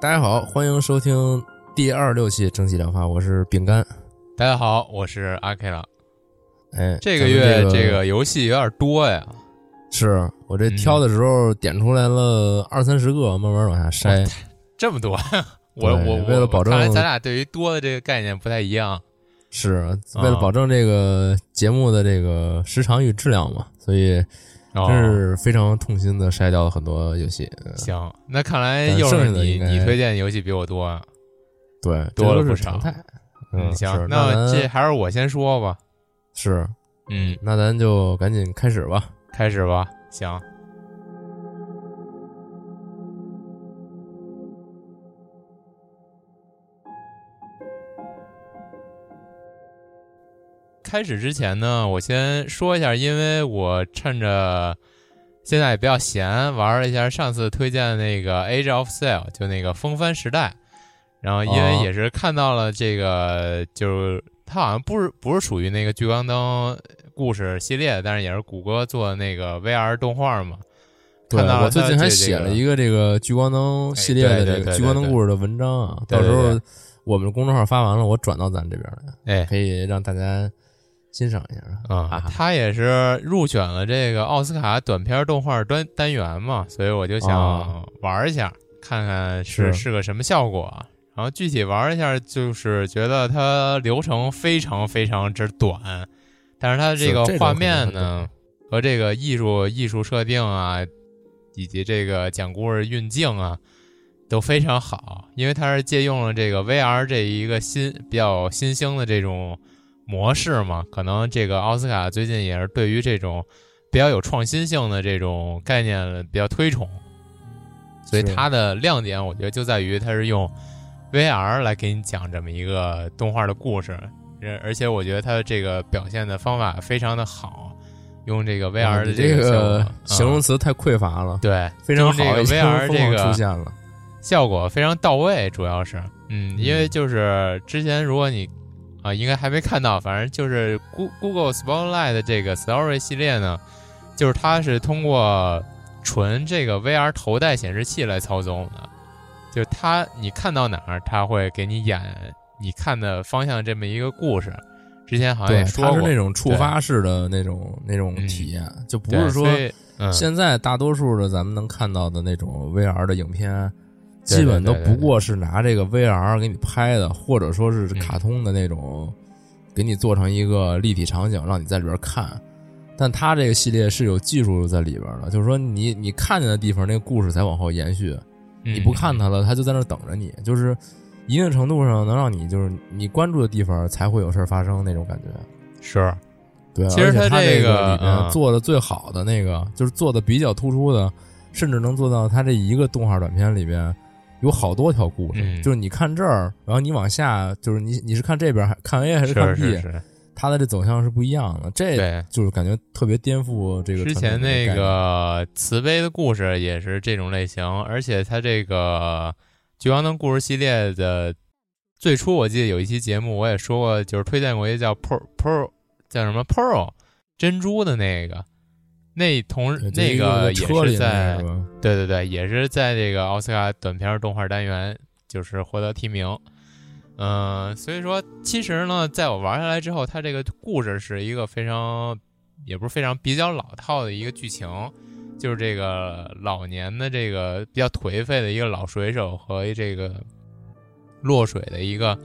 大家好，欢迎收听第二十六期蒸汽疗法，我是饼干。大家好，我是阿 K 了。哎，这个月这这个游戏有点多呀。是我这挑的时候点出来了二三十个，慢慢往下筛。这么多，我我为了保证，看来咱俩对于多的这个概念不太一样。是为了保证这个节目的这个时长与质量嘛，所以。真是非常痛心的筛掉了很多游戏。行，那看来又是你你推荐的游戏比我多啊。对，多了不少。嗯，行，那这还是我先说吧。是，嗯，那咱就赶紧开始吧。开始吧，行。开始之前呢，我先说一下，因为我趁着现在也比较闲，玩了一下上次推荐的那个《Age of Sail》，就那个风帆时代。然后因为也是看到了这个，就是它好像不是不是属于那个聚光灯故事系列，但是也是谷歌做的那个 VR 动画嘛。对，我最近还写了一个这个聚光灯系列的这个聚光灯故事的文章啊，到时候我们公众号发完了，我转到咱这边来，哎，可以让大家。欣赏一下啊，他也是入选了这个奥斯卡短片动画单单元嘛，所以我就想玩一下，看看是是。个什么效果。然后具体玩一下，就是觉得它流程非常非常之短，但是它这个画面呢和这个艺术艺术设定啊，以及这个讲故事运镜啊都非常好，因为它是借用了这个 VR 这一个新比较新兴的这种。模式嘛，可能这个奥斯卡最近也是对于这种比较有创新性的这种概念比较推崇，所以它的亮点我觉得就在于它是用 VR 来给你讲这么一个动画的故事，而且我觉得它的这个表现的方法非常的好，用这个 VR 的这个形容词太匮乏了，对，非常好，VR 这个出现了，效果非常到位，主要是，嗯，因为就是之前如果你。啊，应该还没看到，反正就是 Google Spotlight 这个 Story 系列呢，就是它是通过纯这个 VR 头戴显示器来操纵的，就它你看到哪儿，它会给你演你看的方向这么一个故事。之前好像也说过，它是那种触发式的那种那种体验，就不是说现在大多数的咱们能看到的那种 VR 的影片。基本都不过是拿这个 VR 给你拍的，或者说是卡通的那种，给你做成一个立体场景，让你在里边看。但它这个系列是有技术在里边的，就是说你你看见的地方，那个故事才往后延续。你不看它了，它就在那等着你，就是一定程度上能让你就是你关注的地方才会有事发生那种感觉。是，对。其实它这个里面做的最好的那个，就是做的比较突出的，甚至能做到它这一个动画短片里边。有好多条故事，就是你看这儿，然后你往下，就是你你是看这边还看 A 还是看 B，它的这走向是不一样的。这就是感觉特别颠覆这个之前那个慈悲的故事也是这种类型，而且它这个聚光灯故事系列的最初我记得有一期节目我也说过，就是推荐过一个叫 Pearl Pearl 叫什么？Pearl 珍珠的那个，那同那个也是在对对对，也是在这个奥斯卡短片动画单元就是获得提名。嗯，所以说其实呢，在我玩下来之后，它这个故事是一个非常也不是非常比较老套的一个剧情。就是这个老年的这个比较颓废的一个老水手和这个落水的一个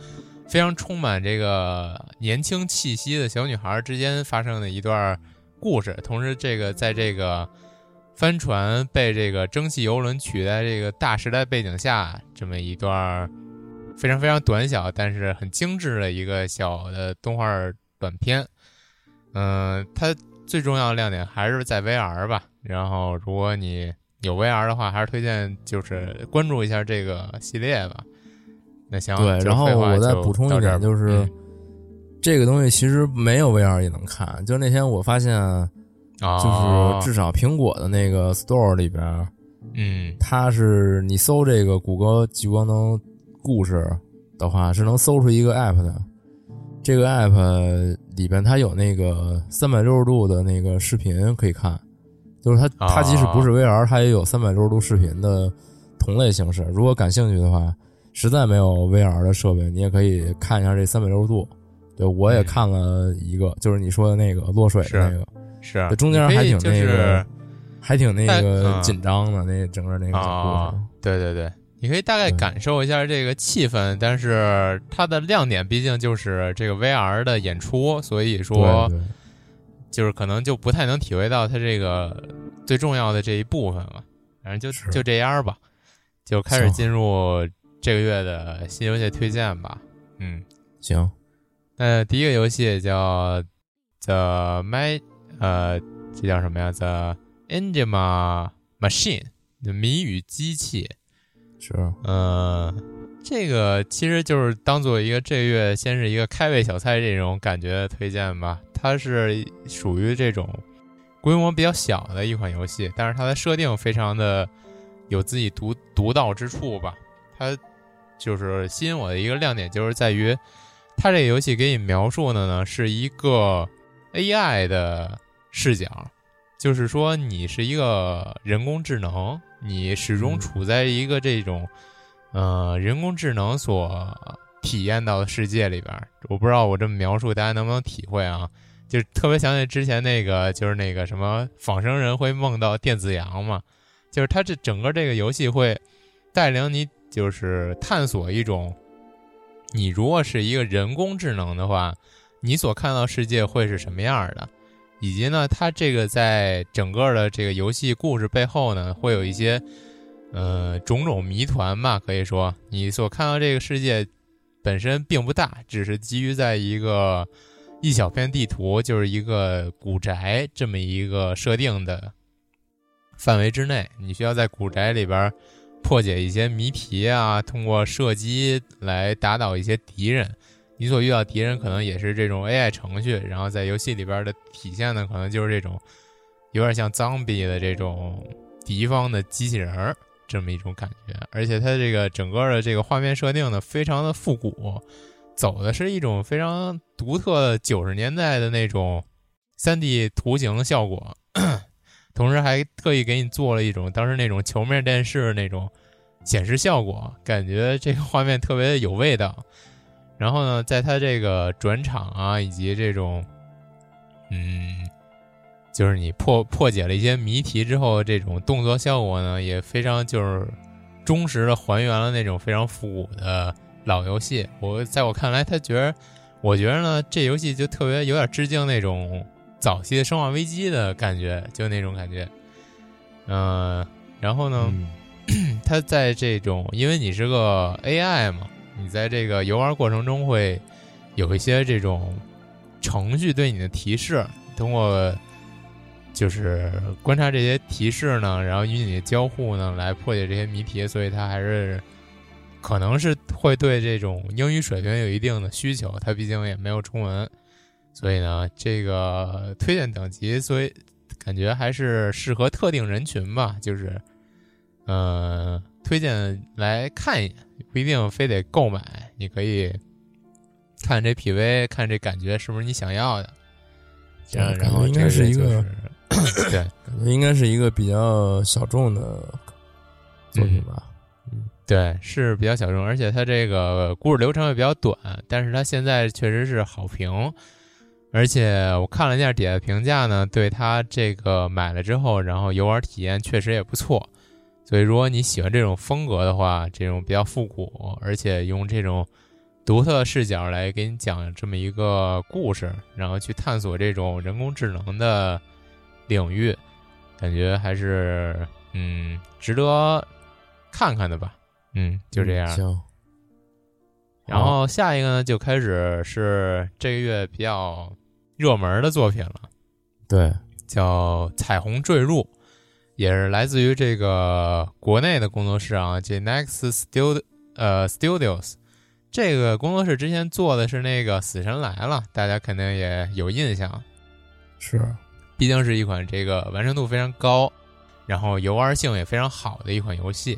非常充满这个年轻气息的小女孩之间发生的一段故事。同时，这个在这个帆船被这个蒸汽游轮取代这个大时代背景下，这么一段非常非常短小但是很精致的一个小的动画短片。嗯，它最重要的亮点还是在 VR 吧。然后，如果你有 VR 的话，还是推荐就是关注一下这个系列吧。那行，对，然后我再补充一点，就是这个东西其实没有 VR 也能看。就那天我发现，就是至少苹果的那个 Store 里边，嗯，它是你搜这个谷歌聚光灯故事的话，是能搜出一个 App 的。这个 App 里边它有那个三百六十度的那个视频可以看。就是它，它即使不是 VR，它也有三百六十度视频的同类形式。如果感兴趣的话，实在没有 VR 的设备，你也可以看一下这三百六十度。对，我也看了一个，就是你说的那个落水的那个，是中间还挺那个，还挺那个紧张的那整个那个。对对对，你可以大概感受一下这个气氛，但是它的亮点毕竟就是这个 VR 的演出，所以说。就是可能就不太能体会到它这个最重要的这一部分了，反正就就这样吧，就开始进入这个月的新游戏推荐吧。嗯，行。那第一个游戏叫 The My，呃，这叫什么呀？The Enigma Machine，谜语机器。是。嗯，这个其实就是当做一个这个月先是一个开胃小菜这种感觉推荐吧。它是属于这种规模比较小的一款游戏，但是它的设定非常的有自己独独到之处吧。它就是吸引我的一个亮点，就是在于它这个游戏给你描述的呢是一个 AI 的视角，就是说你是一个人工智能，你始终处在一个这种呃人工智能所体验到的世界里边。我不知道我这么描述大家能不能体会啊？就特别想起之前那个，就是那个什么仿生人会梦到电子羊嘛，就是它这整个这个游戏会带领你，就是探索一种，你如果是一个人工智能的话，你所看到世界会是什么样的，以及呢，它这个在整个的这个游戏故事背后呢，会有一些呃种种谜团吧，可以说你所看到这个世界本身并不大，只是基于在一个。一小片地图就是一个古宅这么一个设定的范围之内，你需要在古宅里边破解一些谜题啊，通过射击来打倒一些敌人。你所遇到敌人可能也是这种 AI 程序，然后在游戏里边的体现呢，可能就是这种有点像 zombie 的这种敌方的机器人儿这么一种感觉。而且它这个整个的这个画面设定呢，非常的复古。走的是一种非常独特的九十年代的那种三 D 图形效果，同时还特意给你做了一种当时那种球面电视那种显示效果，感觉这个画面特别有味道。然后呢，在它这个转场啊，以及这种，嗯，就是你破破解了一些谜题之后，这种动作效果呢，也非常就是忠实的还原了那种非常复古的。老游戏，我在我看来，他觉得，我觉得呢，这游戏就特别有点致敬那种早期的《生化危机》的感觉，就那种感觉。嗯，然后呢，它在这种，因为你是个 AI 嘛，你在这个游玩过程中会有一些这种程序对你的提示，通过就是观察这些提示呢，然后与你的交互呢，来破解这些谜题，所以它还是。可能是会对这种英语水平有一定的需求，它毕竟也没有中文，所以呢，这个推荐等级，所以感觉还是适合特定人群吧，就是，嗯，推荐来看一眼，不一定非得购买，你可以看这 PV，看这感觉是不是你想要的。然后应该是一个 对，感觉应该是一个比较小众的作品吧。嗯，对，是比较小众，而且它这个故事流程也比较短，但是它现在确实是好评。而且我看了一下底下评价呢，对它这个买了之后，然后游玩体验确实也不错。所以如果你喜欢这种风格的话，这种比较复古，而且用这种。独特视角来给你讲这么一个故事，然后去探索这种人工智能的领域，感觉还是嗯值得看看的吧。嗯，就这样。行。然后下一个呢，就开始是这个月比较热门的作品了。对，叫《彩虹坠入》，也是来自于这个国内的工作室啊，这 Next Studio 呃 Studios。这个工作室之前做的是那个《死神来了》，大家肯定也有印象。是，毕竟是一款这个完成度非常高，然后游玩性也非常好的一款游戏。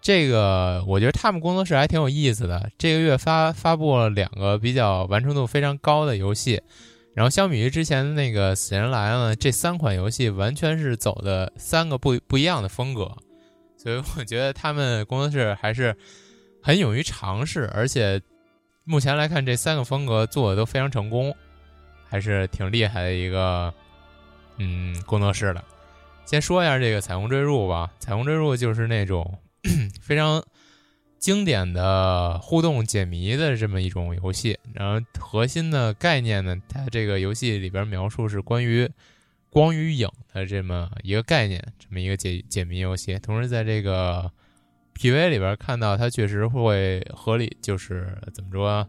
这个我觉得他们工作室还挺有意思的。这个月发发布了两个比较完成度非常高的游戏，然后相比于之前的那个《死神来了》，这三款游戏完全是走的三个不不一样的风格。所以我觉得他们工作室还是。很勇于尝试，而且目前来看，这三个风格做的都非常成功，还是挺厉害的一个嗯工作室的。先说一下这个《彩虹坠入》吧，《彩虹坠入》就是那种 非常经典的互动解谜的这么一种游戏。然后核心的概念呢，它这个游戏里边描述是关于光与影的这么一个概念，这么一个解解谜游戏。同时，在这个 P.V. 里边看到它确实会合理，就是怎么说？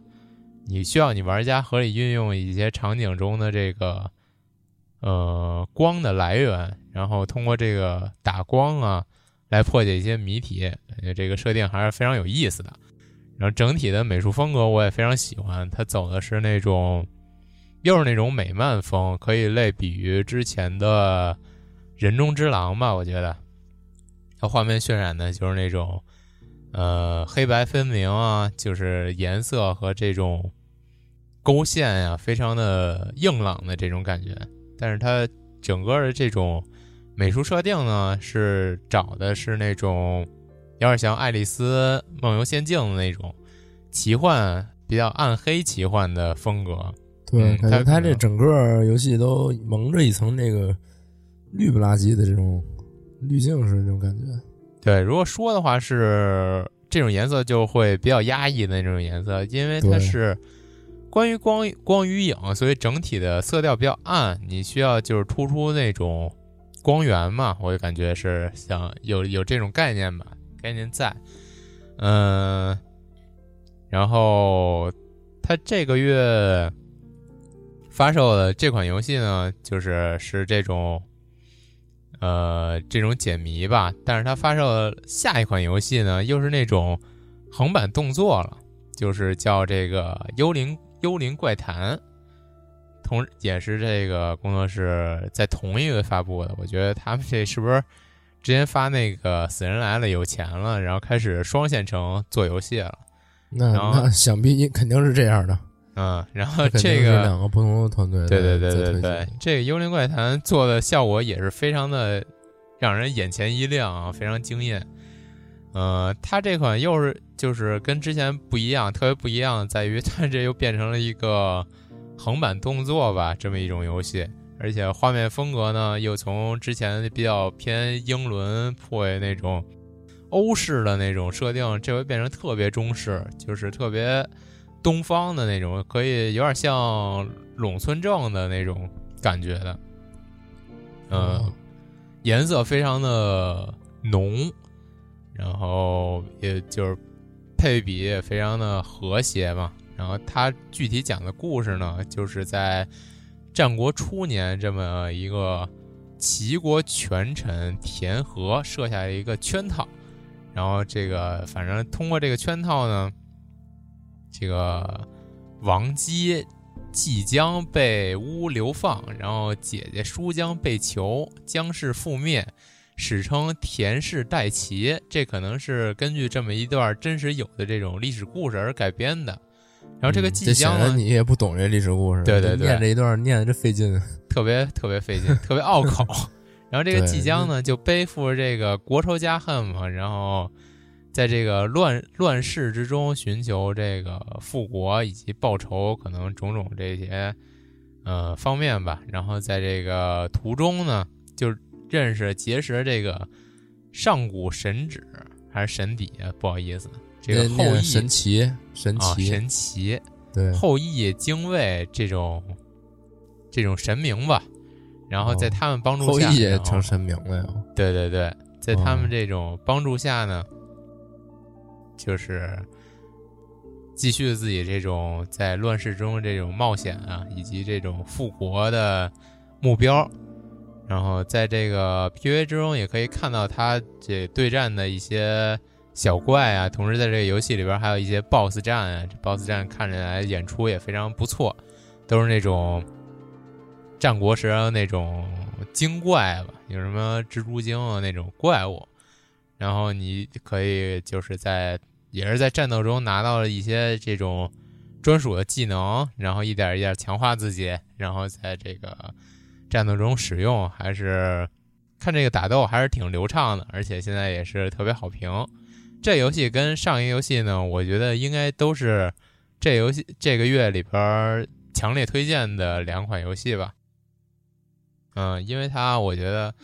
你需要你玩家合理运用一些场景中的这个呃光的来源，然后通过这个打光啊来破解一些谜题。这个设定还是非常有意思的。然后整体的美术风格我也非常喜欢，它走的是那种又是那种美漫风，可以类比于之前的人中之狼吧，我觉得。它画面渲染的就是那种，呃，黑白分明啊，就是颜色和这种勾线呀，非常的硬朗的这种感觉。但是它整个的这种美术设定呢，是找的是那种有点像《爱丽丝梦游仙境》的那种奇幻、比较暗黑奇幻的风格。对，感觉它这整个游戏都蒙着一层那个绿不拉几的这种。滤镜似的那种感觉，对。如果说的话是这种颜色就会比较压抑的那种颜色，因为它是关于光光与影，所以整体的色调比较暗。你需要就是突出那种光源嘛，我就感觉是想有有这种概念吧，概念在。嗯，然后它这个月发售的这款游戏呢，就是是这种。呃，这种解谜吧，但是它发售下一款游戏呢，又是那种横版动作了，就是叫这个《幽灵幽灵怪谈》，同也是这个工作室在同一个发布的。我觉得他们这是不是之前发那个《死人来了》有钱了，然后开始双线程做游戏了？那那想必肯定是这样的。嗯，然后这个两个不同的团队，对对对对对，这个《幽灵怪谈》做的效果也是非常的让人眼前一亮啊，非常惊艳。呃，它这款又是就是跟之前不一样，特别不一样在于它这又变成了一个横版动作吧，这么一种游戏，而且画面风格呢又从之前比较偏英伦破为那种欧式的那种设定，这回变成特别中式，就是特别。东方的那种，可以有点像陇村正的那种感觉的，嗯，颜色非常的浓，然后也就是配比也非常的和谐嘛。然后它具体讲的故事呢，就是在战国初年这么一个齐国权臣田和设下一个圈套，然后这个反正通过这个圈套呢。这个王姬即将被诬流放，然后姐姐叔将被囚，姜氏覆灭，史称田氏代齐，这可能是根据这么一段真实有的这种历史故事而改编的。然后这个季江呢，你也不懂这历史故事，对对对，念这一段念的这费劲，特别特别费劲，特别拗口。然后这个季江呢，就背负着这个国仇家恨嘛，然后在这个乱乱世之中寻求这个复国以及报仇，可能种种这些呃方面吧。然后在这个途中呢，就认识结识这个上古神旨还是神底啊？不好意思，这个后羿神奇神奇神奇对后羿精卫这种这种神明吧。然后在他们帮助下，后羿也成神明了呀。对对对，在他们这种帮助下呢，就是继续自己这种在乱世中这种冒险啊，以及这种复活的目标。然后在这个 PV 之中，也可以看到他这对战的一些小怪啊，同时在这个游戏里边还有一些 BOSS 战啊，这 BOSS 战看起来演出也非常不错，都是那种。战国时那种精怪吧，有什么蜘蛛精啊那种怪物，然后你可以就是在也是在战斗中拿到了一些这种专属的技能，然后一点一点强化自己，然后在这个战斗中使用，还是看这个打斗还是挺流畅的，而且现在也是特别好评。这游戏跟上一个游戏呢，我觉得应该都是这游戏这个月里边强烈推荐的两款游戏吧。嗯，因为它我觉得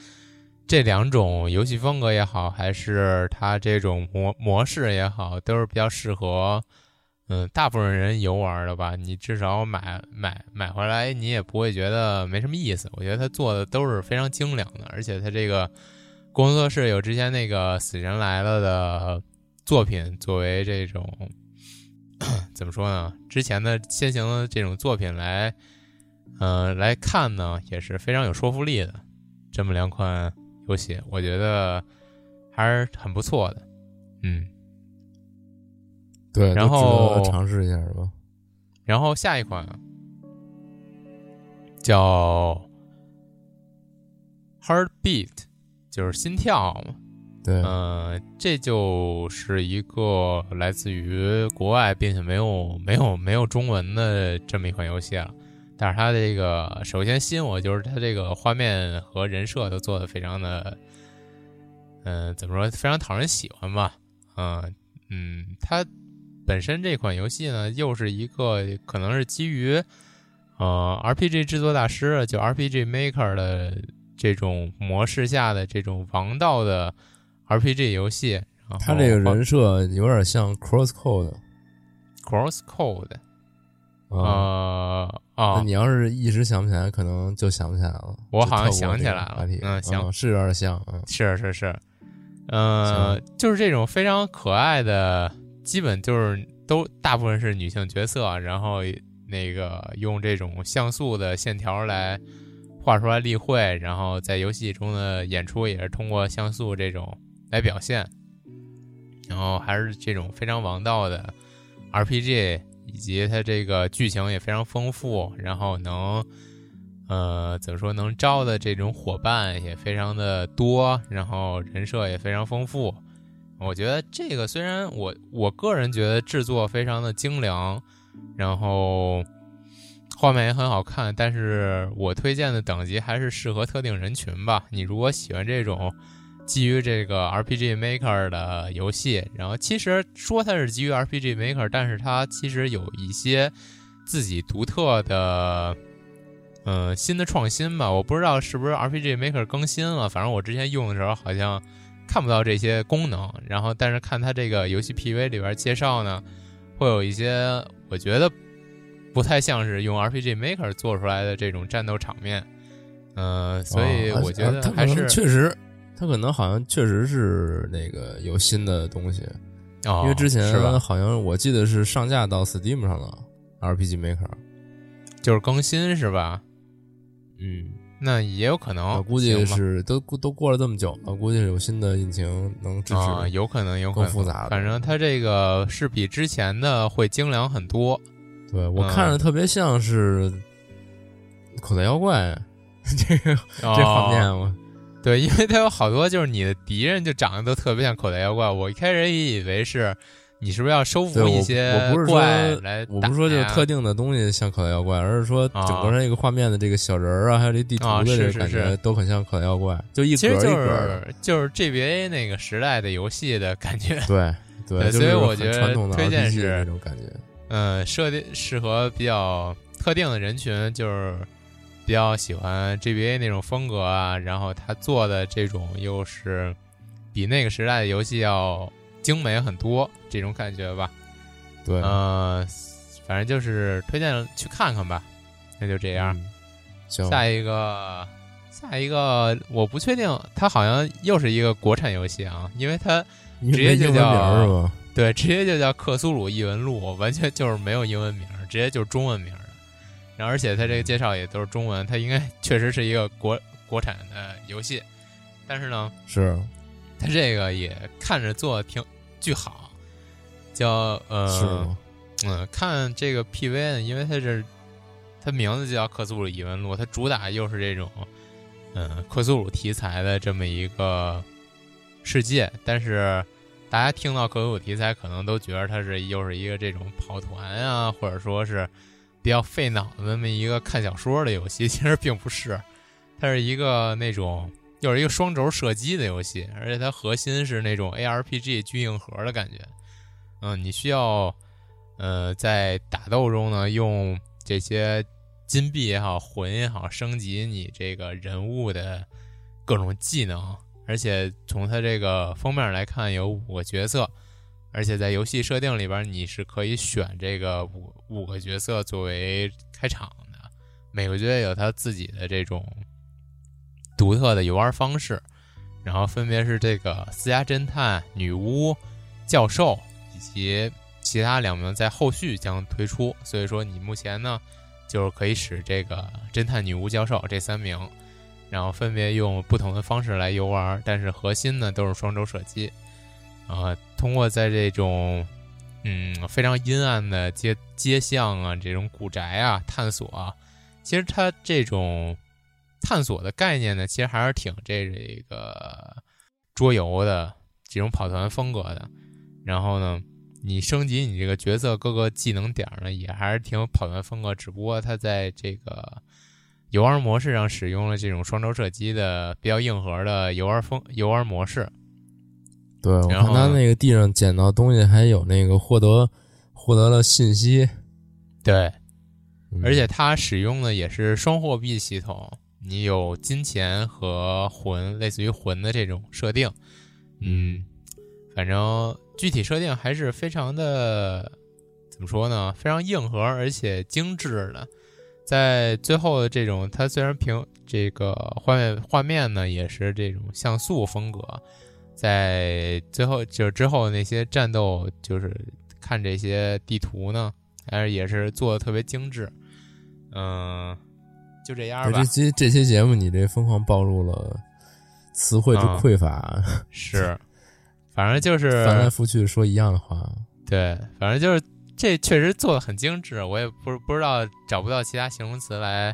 这两种游戏风格也好，还是它这种模模式也好，都是比较适合嗯大部分人游玩的吧。你至少买买买回来，你也不会觉得没什么意思。我觉得它做的都是非常精良的，而且它这个工作室有之前那个《死神来了》的作品作为这种 怎么说呢？之前的先行的这种作品来。嗯，来看呢也是非常有说服力的，这么两款游戏，我觉得还是很不错的。嗯，对，然后尝试一下是吧？然后下一款叫 Heartbeat，就是心跳嘛。对，嗯，这就是一个来自于国外，并且没有没有没有中文的这么一款游戏了。但是它这个首先吸引我，就是它这个画面和人设都做的非常的，嗯，怎么说，非常讨人喜欢吧？嗯嗯，它本身这款游戏呢，又是一个可能是基于呃 RPG 制作大师就 RPG Maker 的这种模式下的这种王道的 RPG 游戏。他这个人设有点像 Crosscode，Crosscode。呃啊，你要是一时想不起来，可能就想不起来了。我好像想起来了，嗯，行，是有点像，嗯，是是是，嗯，就是这种非常可爱的，基本就是都大部分是女性角色，然后那个用这种像素的线条来画出来例会，然后在游戏中的演出也是通过像素这种来表现，然后还是这种非常王道的 RPG。以及它这个剧情也非常丰富，然后能，呃，怎么说，能招的这种伙伴也非常的多，然后人设也非常丰富。我觉得这个虽然我我个人觉得制作非常的精良，然后画面也很好看，但是我推荐的等级还是适合特定人群吧。你如果喜欢这种。基于这个 RPG Maker 的游戏，然后其实说它是基于 RPG Maker，但是它其实有一些自己独特的，嗯，新的创新吧。我不知道是不是 RPG Maker 更新了，反正我之前用的时候好像看不到这些功能。然后，但是看它这个游戏 PV 里边介绍呢，会有一些我觉得不太像是用 RPG Maker 做出来的这种战斗场面。嗯，所以我觉得还是确实。它可能好像确实是那个有新的东西，因为之前好像我记得是上架到 Steam 上了 RPG Maker，就是更新是吧？嗯，那也有可能，我估计是都都过了这么久了，估计是有新的引擎能支持，有可能有可能复杂，反正它这个是比之前的会精良很多。对我看着特别像是口袋妖怪这个这画面我。对，因为它有好多就是你的敌人就长得都特别像口袋妖怪。我一开始也以为是你是不是要收服一些怪来？我不是说就是特定的东西像口袋妖怪，而是说整个这个画面的这个小人儿啊，还有这地图的这个感觉都很像口袋妖怪，就一格一格，就是 GBA 那个时代的游戏的感觉。对对，所以我觉得推荐是那种感觉。嗯，设定适合比较特定的人群，就是比较喜欢 GBA 那种风格啊。然后他做的这种又是比那个时代的游戏要精美很多，这种感觉吧。对，嗯，反正就是推荐去看看吧。那就这样，下一个，下一个，我不确定，它好像又是一个国产游戏啊，因为它直接就叫。对，直接就叫《克苏鲁异闻录》，完全就是没有英文名，直接就是中文名的。然后，而且它这个介绍也都是中文，它应该确实是一个国国产的游戏。但是呢，是它这个也看着做挺巨好，叫呃，嗯，看这个 PV 呢，因为它是它名字就叫《克苏鲁异闻录》，它主打又是这种嗯克苏鲁题材的这么一个世界，但是。大家听到克苏鲁题材，可能都觉得它是又是一个这种跑团啊，或者说是比较费脑的那么一个看小说的游戏。其实并不是，它是一个那种又是一个双轴射击的游戏，而且它核心是那种 ARPG 巨硬核的感觉。嗯，你需要呃在打斗中呢，用这些金币也好，魂也好，升级你这个人物的各种技能。而且从它这个封面来看，有五个角色，而且在游戏设定里边，你是可以选这个五五个角色作为开场的。每个角色有他自己的这种独特的游玩方式，然后分别是这个私家侦探、女巫、教授以及其他两名在后续将推出。所以说，你目前呢，就是可以使这个侦探、女巫、教授这三名。然后分别用不同的方式来游玩，但是核心呢都是双轴射击。啊，通过在这种嗯非常阴暗的街街巷啊，这种古宅啊探索啊，其实它这种探索的概念呢，其实还是挺这这个桌游的这种跑团风格的。然后呢，你升级你这个角色各个技能点呢，也还是挺有跑团风格，只不过它在这个。游玩模式上使用了这种双轴射击的比较硬核的游玩风游玩模式。对，我看他那个地上捡到东西，还有那个获得获得了信息。对，而且他使用的也是双货币系统，你有金钱和魂，类似于魂的这种设定。嗯，反正具体设定还是非常的怎么说呢？非常硬核而且精致的。在最后的这种，它虽然平这个画面画面呢也是这种像素风格，在最后就是之后那些战斗，就是看这些地图呢，还是也是做的特别精致。嗯，就这样吧。这期这期节目你这疯狂暴露了词汇之匮乏。是，反正就是翻来覆去说一样的话。对，反正就是。这确实做的很精致，我也不不知道找不到其他形容词来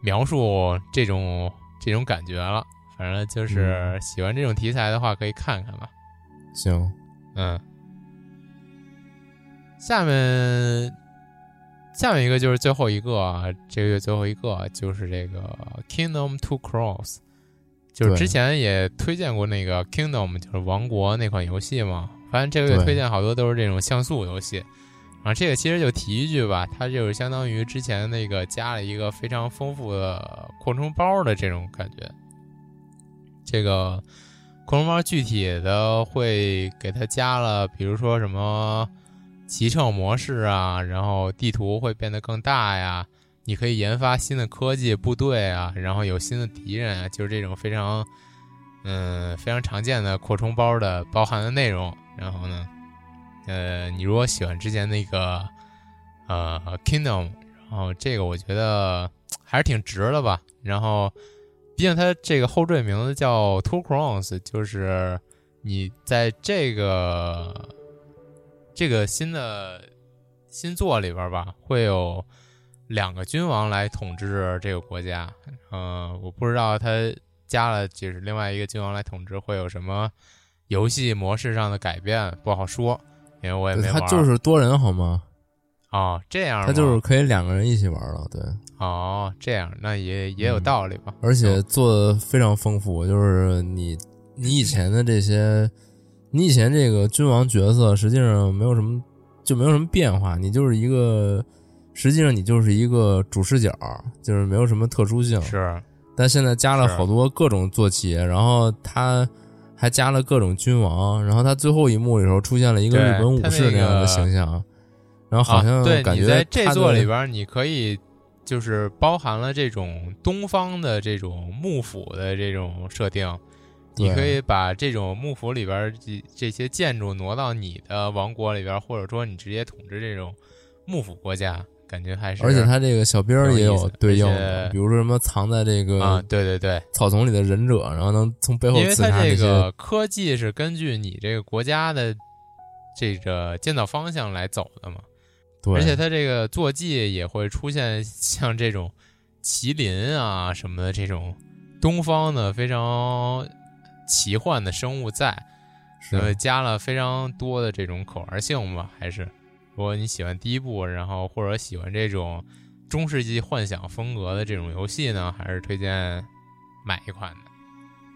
描述这种这种感觉了。反正就是喜欢这种题材的话，可以看看吧。行，嗯，下面下面一个就是最后一个啊，这个月最后一个就是这个《Kingdom Two Cross》，就是之前也推荐过那个《Kingdom》，就是王国那款游戏嘛。反正这个月推荐好多都是这种像素游戏。啊，这个其实就提一句吧，它就是相当于之前那个加了一个非常丰富的扩充包的这种感觉。这个扩充包具体的会给它加了，比如说什么骑乘模式啊，然后地图会变得更大呀，你可以研发新的科技部队啊，然后有新的敌人啊，就是这种非常嗯非常常见的扩充包的包含的内容。然后呢？呃，你如果喜欢之前那个呃 Kingdom，然后这个我觉得还是挺值的吧。然后，毕竟它这个后缀名字叫 Two Crowns，就是你在这个这个新的新作里边吧，会有两个君王来统治这个国家。嗯，我不知道他加了就是另外一个君王来统治，会有什么游戏模式上的改变不好说，因为我也没玩。他就是多人好吗？哦，这样，他就是可以两个人一起玩了。对，哦，这样那也也有道理吧。而且做的非常丰富，就是你你以前的这些，你以前这个君王角色实际上没有什么，就没有什么变化，你就是一个。实际上你就是一个主视角，就是没有什么特殊性。是，但现在加了好多各种坐骑，然后他还加了各种君王，然后他最后一幕的时候出现了一个日本武士那样的形象，然后好像感觉在这座里边你可以就是包含了这种东方的这种幕府的这种设定，你可以把这种幕府里边这这些建筑挪到你的王国里边，或者说你直接统治这种幕府国家。感觉还是，而且他这个小兵也有对应的，比如说什么藏在这个啊，对对对，草丛里的忍者，然后能从背后刺杀这个科技是根据你这个国家的这个建造方向来走的嘛？对，而且它这个坐骑也会出现像这种麒麟啊什么的这种东方的非常奇幻的生物在，是加了非常多的这种可玩性吧？还是？如果你喜欢第一部，然后或者喜欢这种中世纪幻想风格的这种游戏呢，还是推荐买一款的。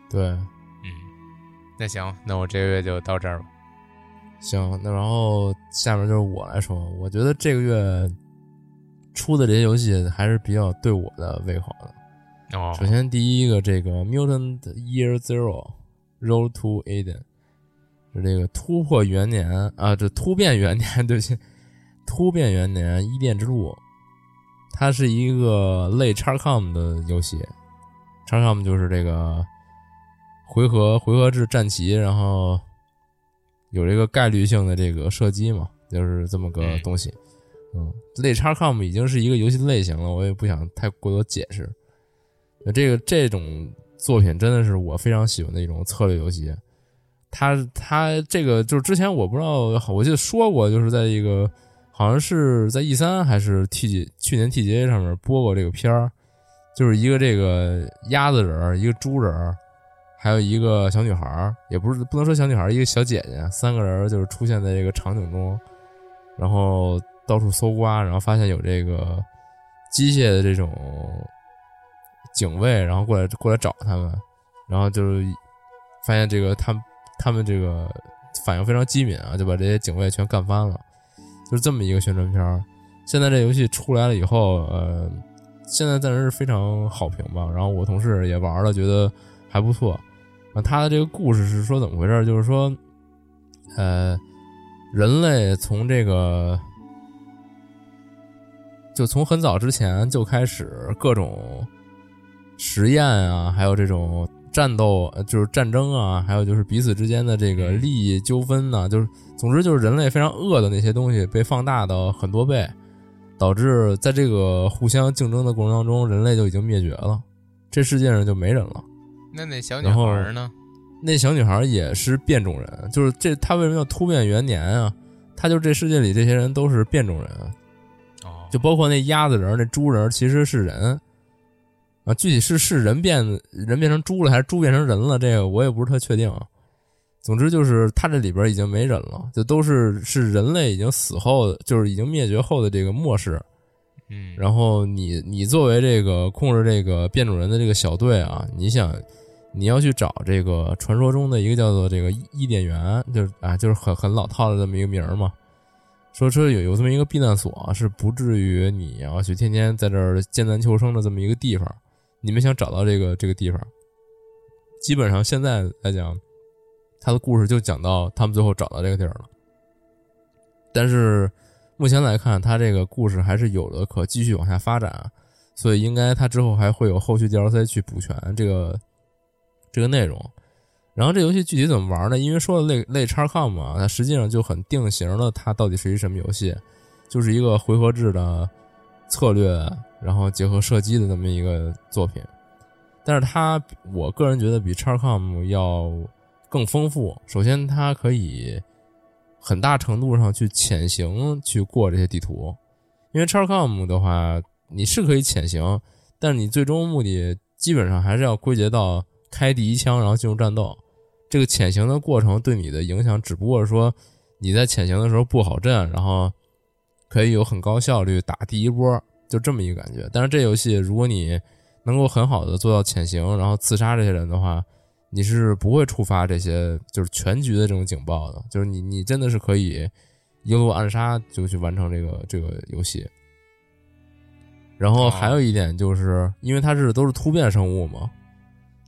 对，嗯，那行，那我这个月就到这儿吧。行，那然后下面就是我来说，我觉得这个月出的这些游戏还是比较对我的胃口的。哦，首先第一个这个《Mutant Year Zero: Road to Eden》是这个突破元年啊，这突变元年，对不起。突变元年伊甸之路，它是一个类 XCOM 的游戏，XCOM 就是这个回合回合制战棋，然后有这个概率性的这个射击嘛，就是这么个东西。嗯，类 XCOM 已经是一个游戏类型了，我也不想太过多解释。那这个这种作品真的是我非常喜欢的一种策略游戏。它它这个就是之前我不知道，我记得说过，就是在一个。好像是在 E 三还是 T 去年 TGA 上面播过这个片儿，就是一个这个鸭子人，一个猪人，还有一个小女孩儿也不是不能说小女孩儿一个小姐姐，三个人就是出现在这个场景中，然后到处搜刮，然后发现有这个机械的这种警卫，然后过来过来找他们，然后就是发现这个他他们这个反应非常机敏啊，就把这些警卫全干翻了。就是这么一个宣传片儿，现在这游戏出来了以后，呃，现在暂时是非常好评吧。然后我同事也玩了，觉得还不错。啊，他的这个故事是说怎么回事？就是说，呃，人类从这个，就从很早之前就开始各种实验啊，还有这种。战斗就是战争啊，还有就是彼此之间的这个利益纠纷呢，就是总之就是人类非常恶的那些东西被放大到很多倍，导致在这个互相竞争的过程当中，人类就已经灭绝了，这世界上就没人了。那那小女孩呢？那小女孩也是变种人，就是这她为什么叫突变元年啊？她就这世界里这些人都是变种人，哦，就包括那鸭子人、那猪人其实是人。啊，具体是是人变人变成猪了，还是猪变成人了？这个我也不是特确定。啊总之就是他这里边已经没人了，就都是是人类已经死后，就是已经灭绝后的这个末世。嗯，然后你你作为这个控制这个变种人的这个小队啊，你想你要去找这个传说中的一个叫做这个伊伊甸园，就是啊，就是很很老套的这么一个名儿嘛。说说有有这么一个避难所，是不至于你要去天天在这儿艰难求生的这么一个地方。你们想找到这个这个地方，基本上现在来讲，他的故事就讲到他们最后找到这个地儿了。但是目前来看，他这个故事还是有的可继续往下发展，所以应该他之后还会有后续 DLC 去补全这个这个内容。然后这游戏具体怎么玩呢？因为说的类类 XCOM 嘛，它实际上就很定型了，它到底是一什么游戏？就是一个回合制的策略。然后结合射击的这么一个作品，但是它我个人觉得比 XCOM 要更丰富。首先，它可以很大程度上去潜行去过这些地图，因为 XCOM 的话，你是可以潜行，但是你最终目的基本上还是要归结到开第一枪，然后进入战斗。这个潜行的过程对你的影响，只不过是说你在潜行的时候布好阵，然后可以有很高效率打第一波，就这么一个感觉。但是这游戏如果你能够很好的做到潜行，然后刺杀这些人的话，你是不会触发这些就是全局的这种警报的。就是你你真的是可以一路暗杀就去完成这个这个游戏。然后还有一点就是，因为它是都是突变生物嘛，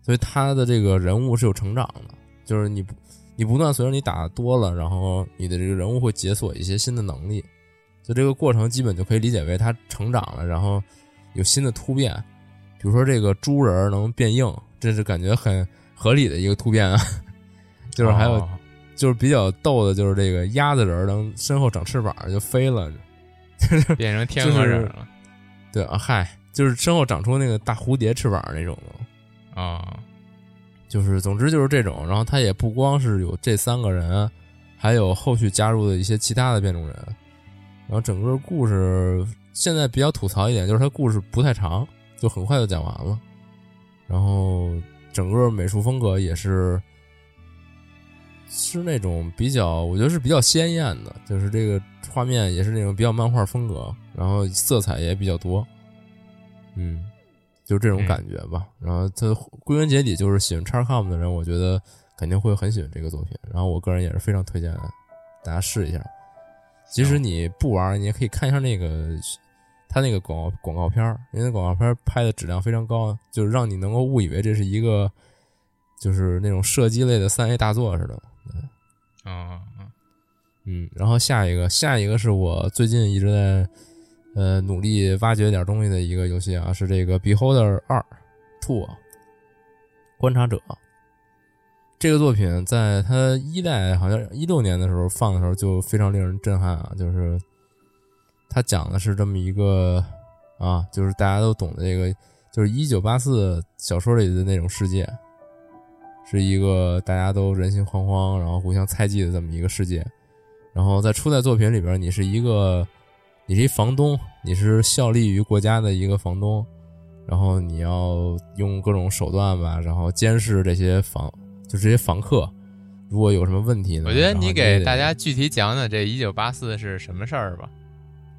所以他的这个人物是有成长的。就是你不你不断随着你打多了，然后你的这个人物会解锁一些新的能力。就这个过程基本就可以理解为他成长了，然后有新的突变。比如说这个猪人能变硬，这是感觉很合理的一个突变啊。就是还有，就是比较逗的，就是这个鸭子人能身后长翅膀就飞了，就是 变成天鹅人了。对啊，嗨，就是身后长出那个大蝴蝶翅膀那种的啊。就是总之就是这种，然后他也不光是有这三个人，还有后续加入的一些其他的变种人。然后整个故事现在比较吐槽一点，就是他故事不太长。就很快就讲完了，然后整个美术风格也是是那种比较，我觉得是比较鲜艳的，就是这个画面也是那种比较漫画风格，然后色彩也比较多，嗯，就这种感觉吧。然后它归根结底就是喜欢叉 com 的人，我觉得肯定会很喜欢这个作品。然后我个人也是非常推荐大家试一下，即使你不玩，你也可以看一下那个。他那个广告广告片儿，因为广告片拍的质量非常高，就是让你能够误以为这是一个，就是那种射击类的三 A 大作似的。啊嗯，然后下一个，下一个是我最近一直在呃努力挖掘点东西的一个游戏啊，是这个《Beholder 二 Two》观察者。这个作品在它一代好像一六年的时候放的时候就非常令人震撼啊，就是。他讲的是这么一个啊，就是大家都懂的这个，就是一九八四小说里的那种世界，是一个大家都人心惶惶，然后互相猜忌的这么一个世界。然后在初代作品里边，你是一个，你是一房东，你是效力于国家的一个房东，然后你要用各种手段吧，然后监视这些房，就这些房客，如果有什么问题呢？我觉得你给大家具体讲讲这一九八四是什么事儿吧。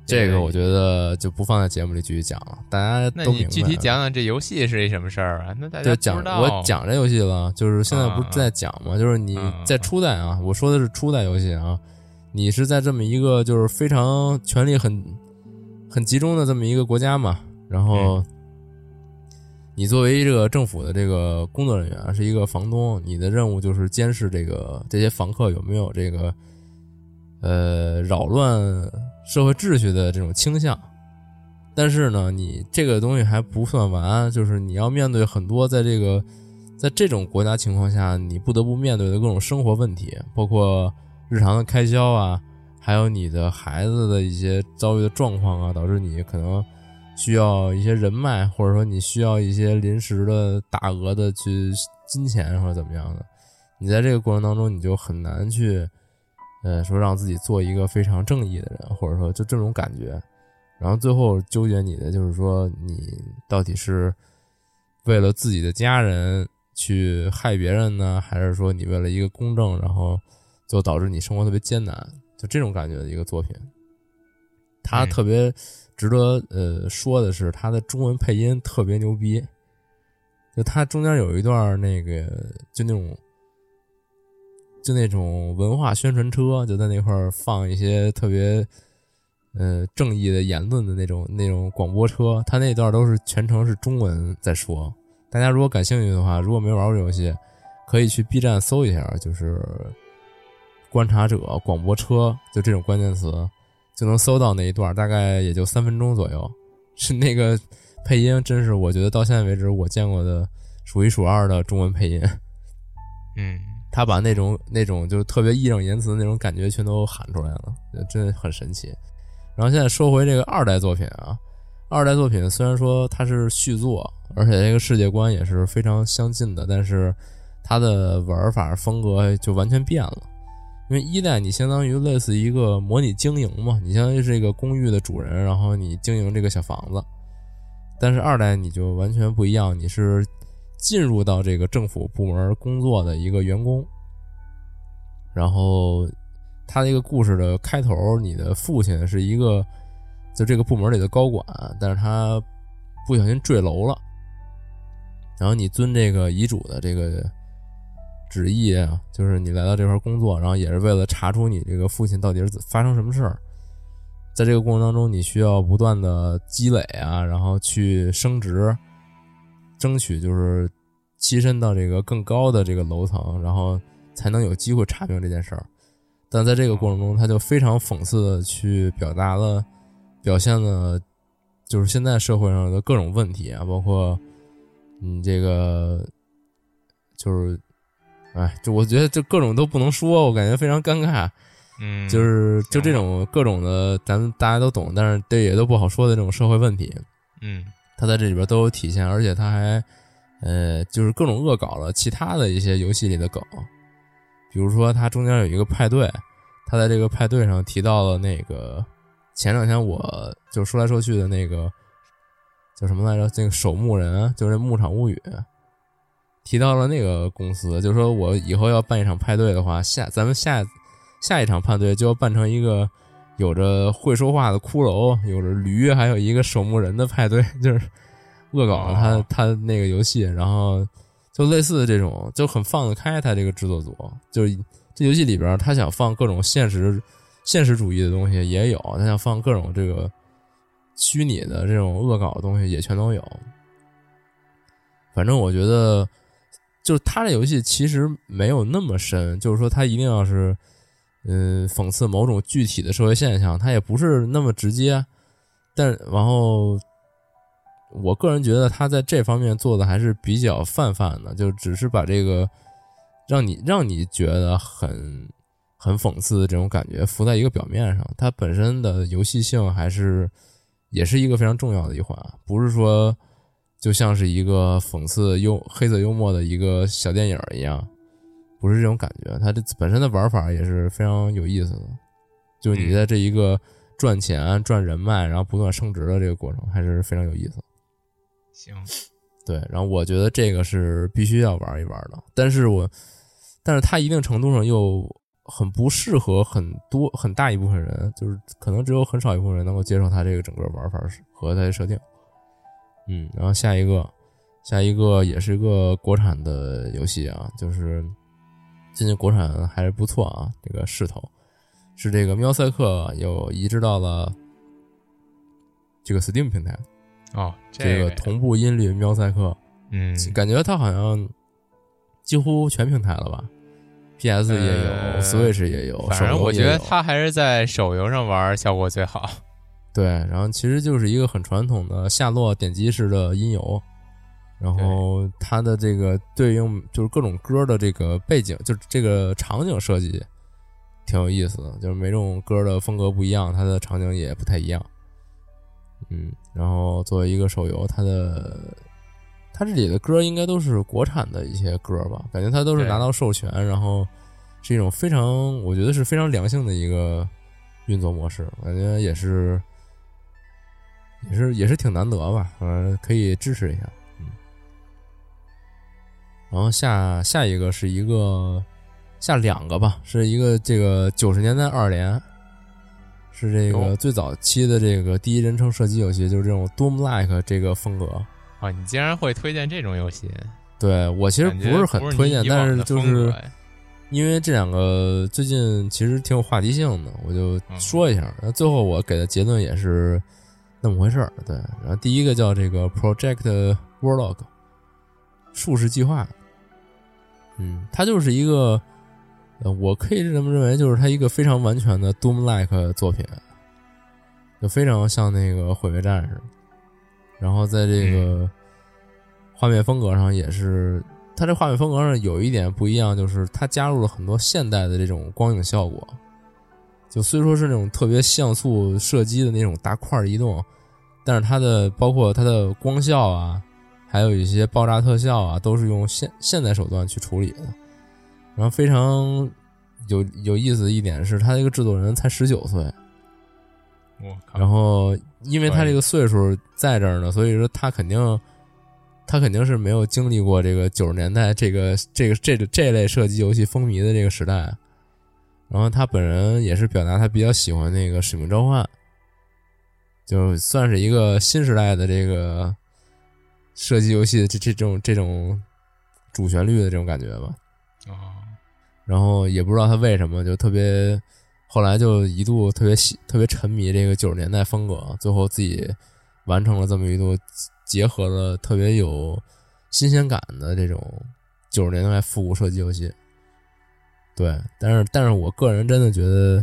这个我觉得就不放在节目里继续讲了，大家都明白。具体讲讲这游戏是一什么事儿啊？那大家讲我讲这游戏了，就是现在不是在讲吗？就是你在初代啊，我说的是初代游戏啊，你是在这么一个就是非常权力很很集中的这么一个国家嘛，然后你作为这个政府的这个工作人员，是一个房东，你的任务就是监视这个这些房客有没有这个呃扰乱。社会秩序的这种倾向，但是呢，你这个东西还不算完，就是你要面对很多在这个在这种国家情况下，你不得不面对的各种生活问题，包括日常的开销啊，还有你的孩子的一些遭遇的状况啊，导致你可能需要一些人脉，或者说你需要一些临时的大额的去金钱或者怎么样的，你在这个过程当中，你就很难去。呃，说让自己做一个非常正义的人，或者说就这种感觉，然后最后纠结你的就是说，你到底是为了自己的家人去害别人呢，还是说你为了一个公正，然后就导致你生活特别艰难？就这种感觉的一个作品。他特别值得呃说的是，他的中文配音特别牛逼，就他中间有一段那个就那种。就那种文化宣传车，就在那块儿放一些特别，呃，正义的言论的那种那种广播车。他那段都是全程是中文在说。大家如果感兴趣的话，如果没玩过游戏，可以去 B 站搜一下，就是“观察者广播车”就这种关键词，就能搜到那一段，大概也就三分钟左右。是那个配音，真是我觉得到现在为止我见过的数一数二的中文配音。嗯。他把那种那种就是特别义正言辞的那种感觉全都喊出来了，真的很神奇。然后现在说回这个二代作品啊，二代作品虽然说它是续作，而且这个世界观也是非常相近的，但是它的玩法风格就完全变了。因为一代你相当于类似一个模拟经营嘛，你相当于是一个公寓的主人，然后你经营这个小房子。但是二代你就完全不一样，你是。进入到这个政府部门工作的一个员工。然后，他的一个故事的开头，你的父亲是一个就这个部门里的高管，但是他不小心坠楼了。然后你遵这个遗嘱的这个旨意啊，就是你来到这块工作，然后也是为了查出你这个父亲到底是发生什么事儿。在这个过程当中，你需要不断的积累啊，然后去升职，争取就是栖身到这个更高的这个楼层，然后才能有机会查明这件事儿。但在这个过程中，他就非常讽刺的去表达了、表现了，就是现在社会上的各种问题啊，包括你这个就是，哎，就我觉得就各种都不能说，我感觉非常尴尬。嗯，就是就这种各种的，咱们大家都懂，但是这也都不好说的这种社会问题，嗯，他在这里边都有体现，而且他还，呃，就是各种恶搞了其他的一些游戏里的梗，比如说他中间有一个派对，他在这个派对上提到了那个前两天我就说来说去的那个叫什么来着？那个守墓人，就是《牧场物语》，提到了那个公司，就是说我以后要办一场派对的话，下咱们下。下一场派对就要办成一个有着会说话的骷髅，有着驴，还有一个守墓人的派对，就是恶搞了他他那个游戏，然后就类似的这种就很放得开。他这个制作组就是这游戏里边，他想放各种现实现实主义的东西也有，他想放各种这个虚拟的这种恶搞的东西也全都有。反正我觉得，就是他这游戏其实没有那么深，就是说他一定要是。嗯，讽刺某种具体的社会现象，它也不是那么直接，但然后，我个人觉得他在这方面做的还是比较泛泛的，就只是把这个让你让你觉得很很讽刺的这种感觉浮在一个表面上，它本身的游戏性还是也是一个非常重要的一环，不是说就像是一个讽刺幽黑色幽默的一个小电影一样。不是这种感觉，它这本身的玩法也是非常有意思的。就是你在这一个赚钱、赚人脉，然后不断升值的这个过程，还是非常有意思。行，对，然后我觉得这个是必须要玩一玩的。但是我，但是它一定程度上又很不适合很多很大一部分人，就是可能只有很少一部分人能够接受它这个整个玩法和它的设定。嗯，然后下一个，下一个也是一个国产的游戏啊，就是。最近国产还是不错啊，这个势头是这个喵赛克又移植到了这个 Steam 平台哦，这个同步音律喵赛克，嗯，感觉它好像几乎全平台了吧？PS 也有，Switch 也有，反正我觉得它还是在手游上玩效果最好。对，然后其实就是一个很传统的下落点击式的音游。然后它的这个对应就是各种歌的这个背景，就是这个场景设计挺有意思的，就是每种歌的风格不一样，它的场景也不太一样。嗯，然后作为一个手游，它的它这里的歌应该都是国产的一些歌吧？感觉它都是拿到授权，然后是一种非常，我觉得是非常良性的一个运作模式，感觉也是也是也是挺难得吧？嗯，可以支持一下。然后下下一个是一个下两个吧，是一个这个九十年代二连，是这个最早期的这个第一人称射击游戏，就是这种 Doom like 这个风格啊。你竟然会推荐这种游戏？对我其实不是很推荐，但是就是因为这两个最近其实挺有话题性的，我就说一下。然后最后我给的结论也是那么回事儿。对，然后第一个叫这个 Project Warlock，术士计划。嗯，它就是一个，呃，我可以这么认为，就是它一个非常完全的 Doom-like 作品，就非常像那个毁灭战士。然后在这个画面风格上也是，它这画面风格上有一点不一样，就是它加入了很多现代的这种光影效果。就虽说是那种特别像素射击的那种大块移动，但是它的包括它的光效啊。还有一些爆炸特效啊，都是用现现代手段去处理的。然后非常有有意思的一点是，他这个制作人才十九岁。我然后因为他这个岁数在这儿呢，所以说他肯定他肯定是没有经历过这个九十年代这个这个这这类射击游戏风靡的这个时代。然后他本人也是表达他比较喜欢那个《使命召唤》，就算是一个新时代的这个射击游戏这这种这种主旋律的这种感觉吧。啊，然后也不知道他为什么就特别，后来就一度特别喜特别沉迷这个九十年代风格，最后自己完成了这么一度结合了特别有新鲜感的这种九十年代复古射击游戏。对，但是但是我个人真的觉得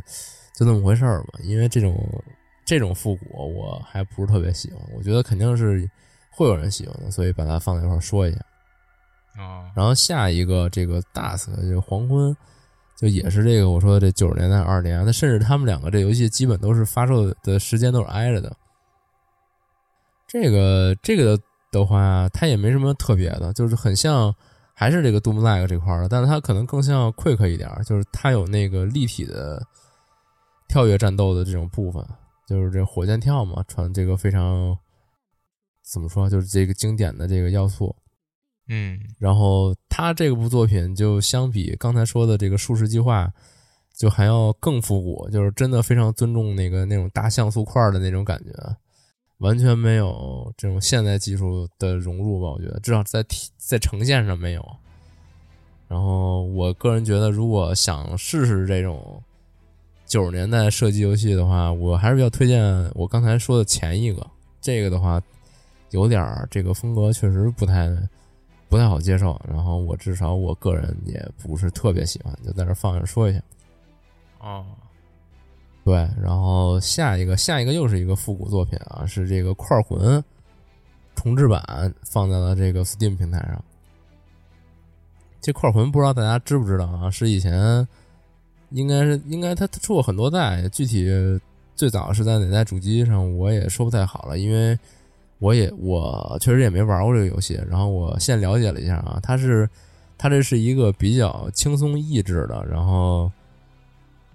就那么回事儿吧，因为这种这种复古我还不是特别喜欢，我觉得肯定是会有人喜欢的，所以把它放在一块儿说一下。啊，然后下一个这个 dusk 就黄昏，就也是这个我说的这九十年代二十年，那甚至他们两个这游戏基本都是发售的时间都是挨着的。这个这个的话，它也没什么特别的，就是很像。还是这个 Doom Like 这块的，但是它可能更像 Quick 一点，就是它有那个立体的跳跃战斗的这种部分，就是这火箭跳嘛，传这个非常怎么说，就是这个经典的这个要素。嗯，然后它这部作品就相比刚才说的这个术士计划，就还要更复古，就是真的非常尊重那个那种大像素块的那种感觉。完全没有这种现代技术的融入吧？我觉得至少在在呈现上没有。然后我个人觉得，如果想试试这种九十年代射击游戏的话，我还是比较推荐我刚才说的前一个。这个的话，有点儿这个风格确实不太不太好接受。然后我至少我个人也不是特别喜欢，就在这放着说一下。哦。对，然后下一个下一个又是一个复古作品啊，是这个《块魂》重置版放在了这个 Steam 平台上。这《块魂》不知道大家知不知道啊？是以前应该是应该它出过很多代，具体最早是在哪代主机上我也说不太好了，因为我也我确实也没玩过这个游戏。然后我现了解了一下啊，它是它这是一个比较轻松益智的，然后。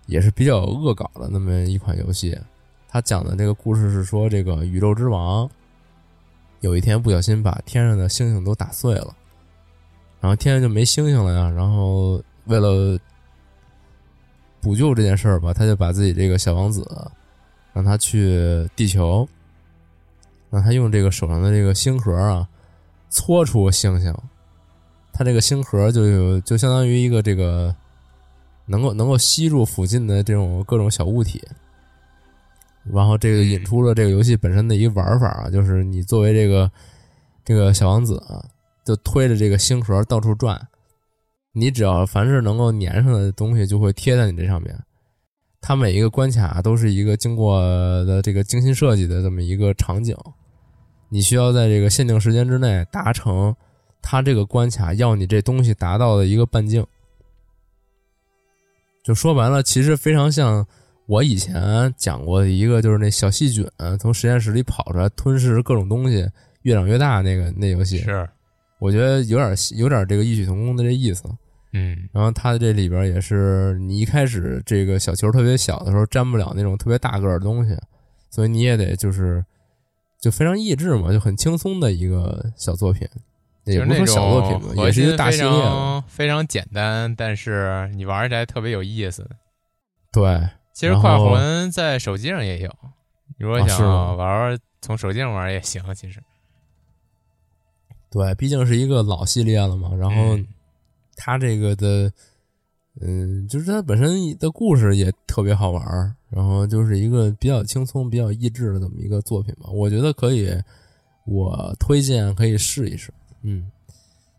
也是比较恶搞的那么一款游戏，它讲的这个故事是说，这个宇宙之王有一天不小心把天上的星星都打碎了，然后天上就没星星了呀。然后为了补救这件事儿吧，他就把自己这个小王子让他去地球，让他用这个手上的这个星核啊搓出星星，他这个星核就有就相当于一个这个。能够能够吸住附近的这种各种小物体，然后这个引出了这个游戏本身的一个玩法啊，就是你作为这个这个小王子啊，就推着这个星盒到处转，你只要凡是能够粘上的东西就会贴在你这上面。它每一个关卡都是一个经过的这个精心设计的这么一个场景，你需要在这个限定时间之内达成它这个关卡要你这东西达到的一个半径。就说白了，其实非常像我以前讲过的一个，就是那小细菌从实验室里跑出来吞噬各种东西，越长越大那个那游戏。是，我觉得有点有点这个异曲同工的这意思。嗯，然后它这里边也是，你一开始这个小球特别小的时候粘不了那种特别大个的东西，所以你也得就是就非常益智嘛，就很轻松的一个小作品。也不是小作品，也是一个大系列，非常简单，但是你玩起来特别有意思。对，其实《快魂》在手机上也有，如果想玩，从手机上玩也行。其实，对，毕竟是一个老系列了嘛。然后，它这个的，嗯，就是它本身的故事也特别好玩，然后就是一个比较轻松、比较益智的这么一个作品嘛。我觉得可以，我推荐可以试一试。嗯，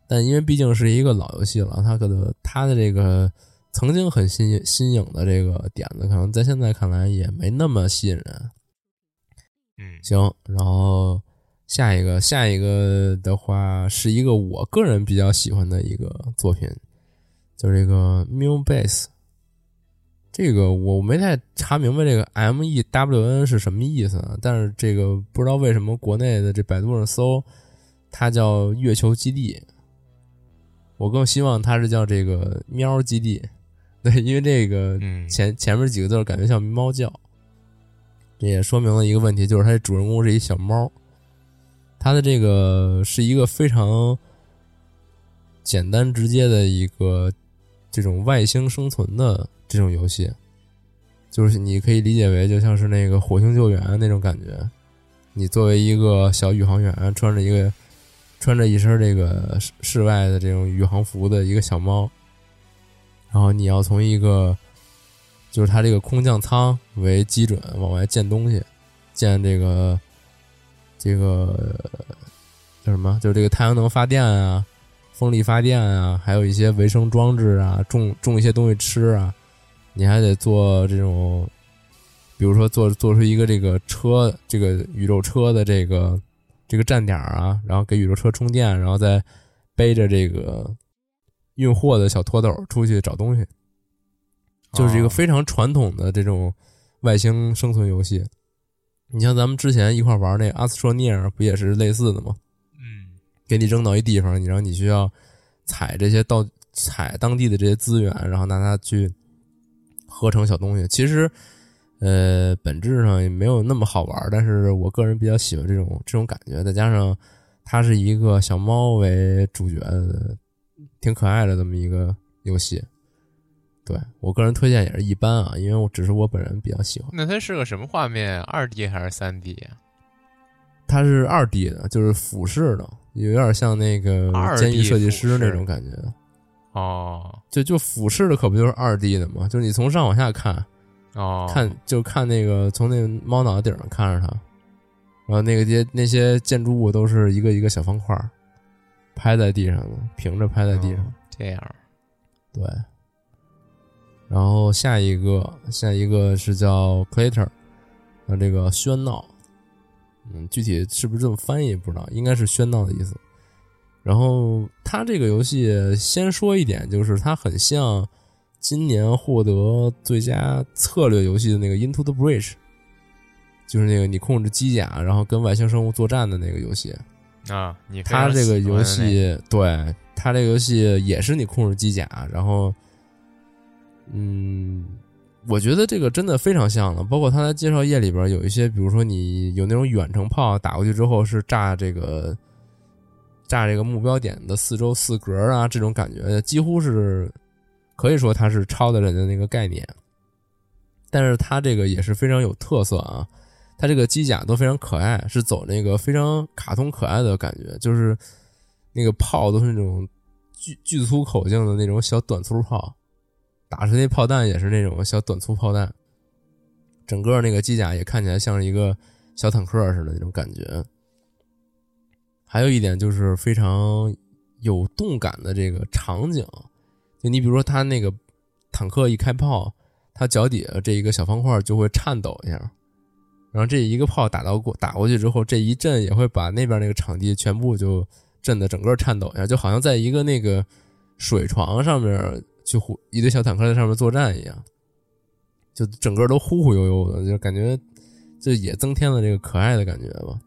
但因为毕竟是一个老游戏了，它可能它的这个曾经很新新颖的这个点子，可能在现在看来也没那么吸引人。嗯，行，然后下一个下一个的话是一个我个人比较喜欢的一个作品，就是这个 Mu Base。这个我没太查明白这个 M E W N 是什么意思，但是这个不知道为什么国内的这百度上搜。它叫月球基地，我更希望它是叫这个喵基地，对，因为这个前前面几个字感觉像猫叫，这也说明了一个问题，就是它主人公是一小猫，它的这个是一个非常简单直接的一个这种外星生存的这种游戏，就是你可以理解为就像是那个火星救援那种感觉。你作为一个小宇航员，穿着一个穿着一身这个室室外的这种宇航服的一个小猫，然后你要从一个就是它这个空降舱为基准往外建东西，建这个这个叫什么？就是这个太阳能发电啊，风力发电啊，还有一些维生装置啊，种种一些东西吃啊，你还得做这种。比如说做做出一个这个车，这个宇宙车的这个这个站点啊，然后给宇宙车充电，然后再背着这个运货的小拖斗出去找东西，就是一个非常传统的这种外星生存游戏。你像咱们之前一块玩那阿斯托尼尔，不也是类似的吗？嗯，给你扔到一地方，你然后你需要采这些到采当地的这些资源，然后拿它去合成小东西。其实。呃，本质上也没有那么好玩，但是我个人比较喜欢这种这种感觉，再加上它是一个小猫为主角的，挺可爱的这么一个游戏。对我个人推荐也是一般啊，因为我只是我本人比较喜欢。那它是个什么画面？二 D 还是三 D 呀？它是二 D 的，就是俯视的，有点像那个监狱设计师那种感觉。哦，就就俯视的可不就是二 D 的吗？就是你从上往下看。哦，看就看那个从那个猫脑袋顶上看着它，然后那个些那些建筑物都是一个一个小方块拍在地上的，平着拍在地上。这样，对。然后下一个，下一个是叫 Clatter，那，这个喧闹，嗯，具体是不是这么翻译不知道，应该是喧闹的意思。然后它这个游戏先说一点，就是它很像。今年获得最佳策略游戏的那个《Into the Bridge》，就是那个你控制机甲，然后跟外星生物作战的那个游戏啊。你他这个游戏，对他这个游戏也是你控制机甲，然后，嗯，我觉得这个真的非常像了。包括他在介绍页里边有一些，比如说你有那种远程炮打过去之后是炸这个炸这个目标点的四周四格啊，这种感觉几乎是。可以说它是抄的人的那个概念，但是它这个也是非常有特色啊！它这个机甲都非常可爱，是走那个非常卡通可爱的感觉，就是那个炮都是那种巨巨粗口径的那种小短粗炮，打出那炮弹也是那种小短粗炮弹，整个那个机甲也看起来像一个小坦克似的那种感觉。还有一点就是非常有动感的这个场景。你比如说，他那个坦克一开炮，他脚底下这一个小方块就会颤抖一下，然后这一个炮打到过打过去之后，这一震也会把那边那个场地全部就震得整个颤抖一下，就好像在一个那个水床上面去呼一堆小坦克在上面作战一样，就整个都忽忽悠悠的，就感觉就也增添了这个可爱的感觉吧。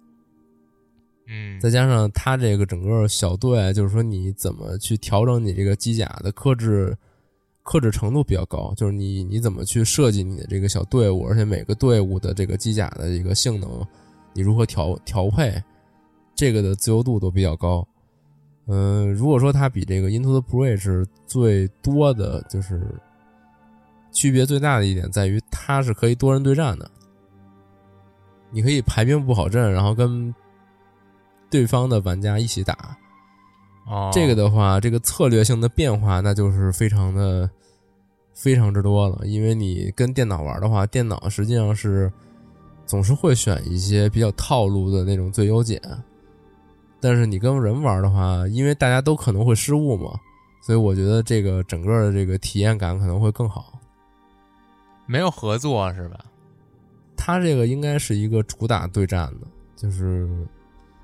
嗯，再加上它这个整个小队，就是说你怎么去调整你这个机甲的克制，克制程度比较高。就是你你怎么去设计你的这个小队伍，而且每个队伍的这个机甲的一个性能，你如何调调配，这个的自由度都比较高。嗯，如果说它比这个 Into the Bridge 最多的就是区别最大的一点在于，它是可以多人对战的，你可以排兵布好阵，然后跟。对方的玩家一起打，哦，这个的话，这个策略性的变化那就是非常的非常之多了。因为你跟电脑玩的话，电脑实际上是总是会选一些比较套路的那种最优解，但是你跟人玩的话，因为大家都可能会失误嘛，所以我觉得这个整个的这个体验感可能会更好。没有合作是吧？他这个应该是一个主打对战的，就是。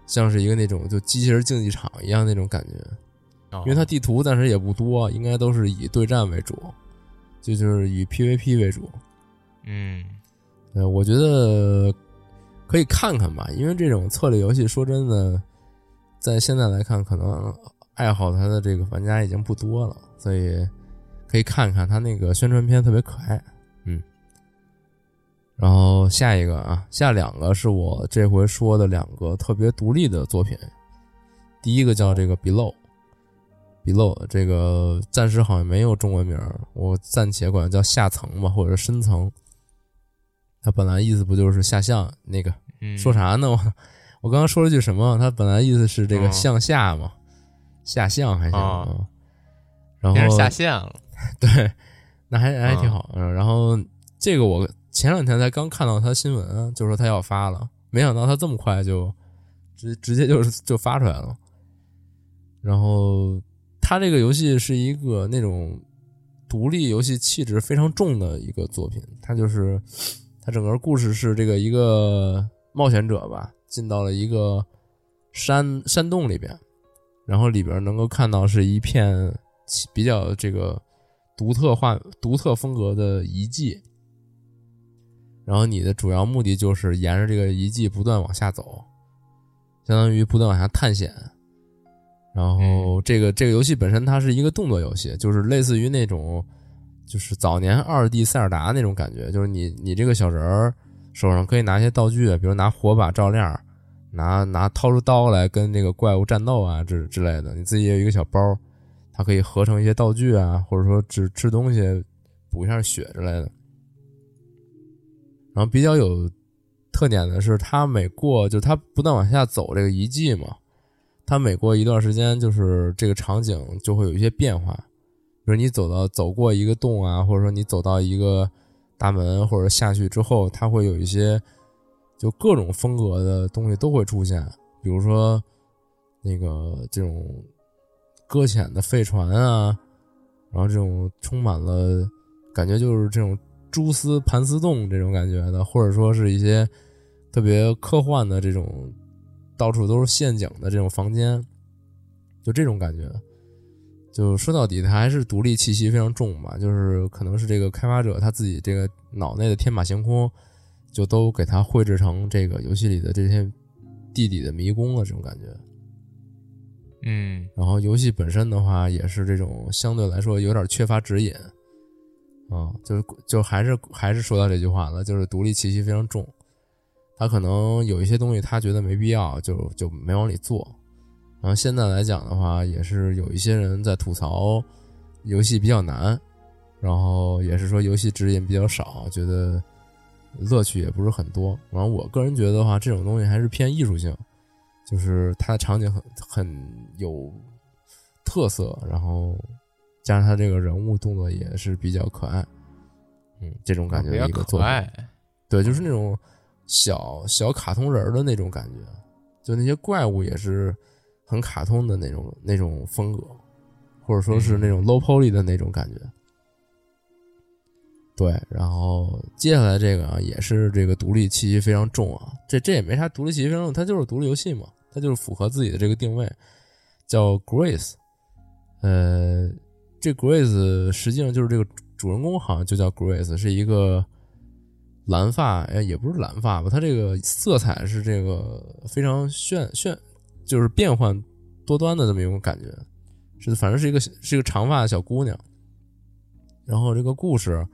像是一个那种就机器人竞技场一样那种感觉，因为它地图暂时也不多，应该都是以对战为主，就就是以 PVP 为主。嗯，呃，我觉得可以看看吧，因为这种策略游戏，说真的，在现在来看，可能爱好它的这个玩家已经不多了，所以可以看看它那个宣传片特别可爱。嗯，然后下一个啊，下两个是我这回说的两个特别独立的作品。第一个叫这个 Below，Below 这个暂时好像没有中文名，我暂且管它叫下层吧，或者深层。它本来意思不就是下向那个？说啥呢？我我刚刚说了句什么？它本来意思是这个向下嘛，下向还行。然后下线了，对，那还还挺好。然后这个我前两天才刚看到他新闻，就说他要发了，没想到他这么快就直直接就就发出来了。然后他这个游戏是一个那种独立游戏气质非常重的一个作品，它就是它整个故事是这个一个冒险者吧，进到了一个山山洞里边，然后里边能够看到是一片。比较这个独特化、独特风格的遗迹，然后你的主要目的就是沿着这个遗迹不断往下走，相当于不断往下探险。然后这个这个游戏本身它是一个动作游戏，就是类似于那种就是早年二 D 塞尔达那种感觉，就是你你这个小人儿手上可以拿一些道具，比如拿火把照亮，拿拿掏出刀来跟那个怪物战斗啊之之类的，你自己也有一个小包。它可以合成一些道具啊，或者说只吃东西补一下血之类的。然后比较有特点的是，它每过就它不断往下走这个遗迹嘛，它每过一段时间，就是这个场景就会有一些变化。比如你走到走过一个洞啊，或者说你走到一个大门或者下去之后，它会有一些就各种风格的东西都会出现，比如说那个这种。搁浅的废船啊，然后这种充满了感觉就是这种蛛丝盘丝洞这种感觉的，或者说是一些特别科幻的这种到处都是陷阱的这种房间，就这种感觉。就说到底，它还是独立气息非常重吧，就是可能是这个开发者他自己这个脑内的天马行空，就都给它绘制成这个游戏里的这些地底的迷宫了，这种感觉。嗯，然后游戏本身的话，也是这种相对来说有点缺乏指引，啊，就是就还是还是说到这句话了，就是独立气息非常重，他可能有一些东西他觉得没必要，就就没往里做。然后现在来讲的话，也是有一些人在吐槽游戏比较难，然后也是说游戏指引比较少，觉得乐趣也不是很多。然后我个人觉得的话，这种东西还是偏艺术性。就是它的场景很很有特色，然后加上他这个人物动作也是比较可爱，嗯，这种感觉的一个作品，对，就是那种小小卡通人的那种感觉，就那些怪物也是很卡通的那种那种风格，或者说是那种 low poly 的那种感觉。对，然后接下来这个啊，也是这个独立气息非常重啊，这这也没啥独立气息非常重，它就是独立游戏嘛。它就是符合自己的这个定位，叫 Grace，呃，这 Grace 实际上就是这个主人公好像就叫 Grace，是一个蓝发，哎，也不是蓝发吧，它这个色彩是这个非常炫炫，就是变幻多端的这么一种感觉，是反正是一个是一个长发的小姑娘，然后这个故事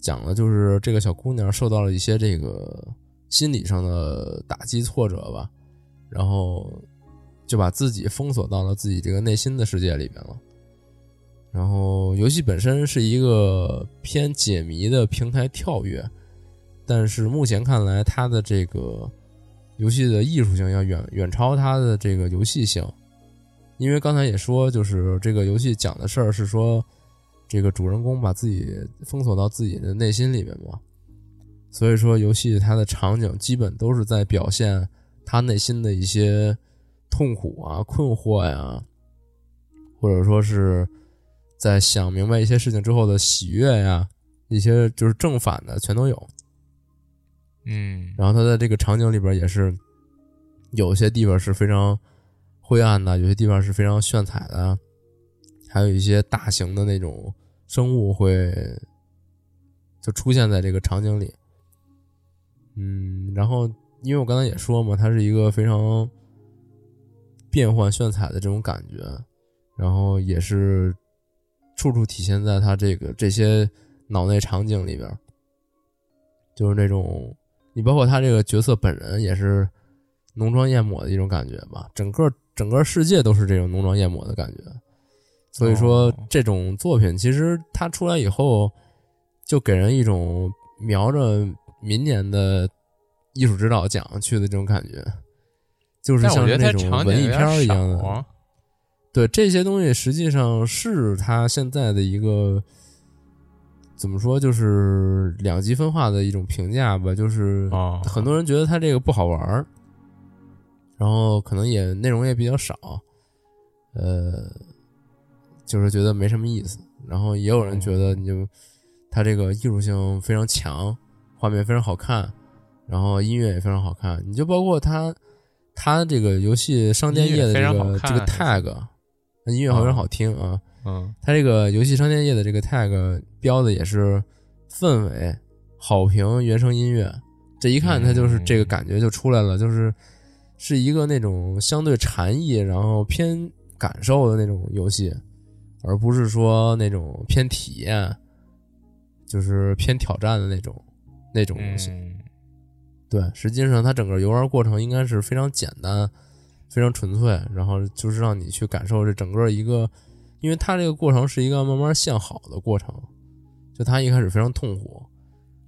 讲的就是这个小姑娘受到了一些这个心理上的打击挫折吧。然后就把自己封锁到了自己这个内心的世界里边了。然后游戏本身是一个偏解谜的平台跳跃，但是目前看来，它的这个游戏的艺术性要远远超它的这个游戏性。因为刚才也说，就是这个游戏讲的事儿是说，这个主人公把自己封锁到自己的内心里面嘛，所以说游戏它的场景基本都是在表现。他内心的一些痛苦啊、困惑呀，或者说是在想明白一些事情之后的喜悦呀，一些就是正反的全都有。嗯，然后他在这个场景里边也是有些地方是非常灰暗的，有些地方是非常炫彩的，还有一些大型的那种生物会就出现在这个场景里。嗯，然后。因为我刚才也说嘛，它是一个非常变幻炫彩的这种感觉，然后也是处处体现在他这个这些脑内场景里边。就是那种你包括他这个角色本人也是浓妆艳抹的一种感觉吧，整个整个世界都是这种浓妆艳抹的感觉。所以说，这种作品其实它出来以后，就给人一种瞄着明年的艺术指导奖去的这种感觉，就是像那种文艺片一样的。对这些东西，实际上是他现在的一个怎么说，就是两极分化的一种评价吧。就是很多人觉得他这个不好玩然后可能也内容也比较少，呃，就是觉得没什么意思。然后也有人觉得，你就他这个艺术性非常强，画面非常好看，然后音乐也非常好看。你就包括他他这个游戏商店页的这个这个 tag。音乐非常好听啊，嗯，它这个游戏商店页的这个 tag 标的也是氛围好评原声音乐，这一看它就是这个感觉就出来了，就是是一个那种相对禅意，然后偏感受的那种游戏，而不是说那种偏体验，就是偏挑战的那种那种东西。对，实际上它整个游玩过程应该是非常简单。非常纯粹，然后就是让你去感受这整个一个，因为它这个过程是一个慢慢向好的过程，就他一开始非常痛苦，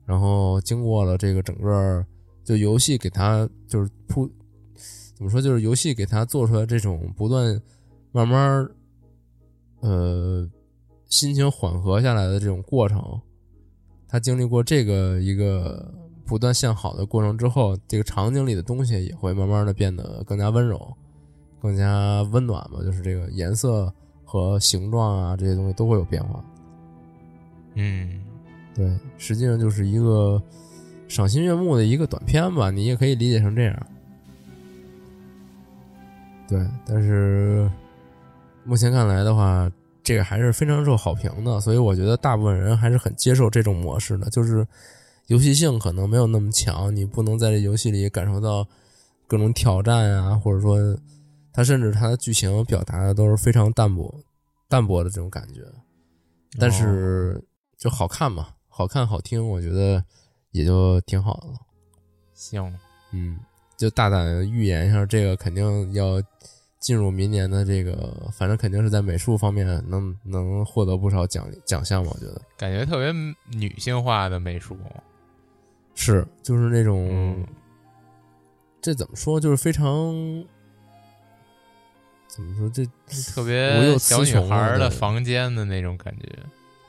然后经过了这个整个，就游戏给他就是铺，怎么说就是游戏给他做出来这种不断慢慢，呃，心情缓和下来的这种过程，他经历过这个一个。不断向好的过程之后，这个场景里的东西也会慢慢的变得更加温柔，更加温暖吧。就是这个颜色和形状啊，这些东西都会有变化。嗯，对，实际上就是一个赏心悦目的一个短片吧，你也可以理解成这样。对，但是目前看来的话，这个还是非常受好评的，所以我觉得大部分人还是很接受这种模式的，就是。游戏性可能没有那么强，你不能在这游戏里感受到各种挑战啊，或者说，它甚至它的剧情表达的都是非常淡薄、淡薄的这种感觉。但是就好看嘛，好看好听，我觉得也就挺好的了。行，嗯，就大胆预言一下，这个肯定要进入明年的这个，反正肯定是在美术方面能能获得不少奖奖项吧？我觉得，感觉特别女性化的美术。是，就是那种，这怎么说？就是非常，怎么说？这特别小女孩的房间的那种感觉，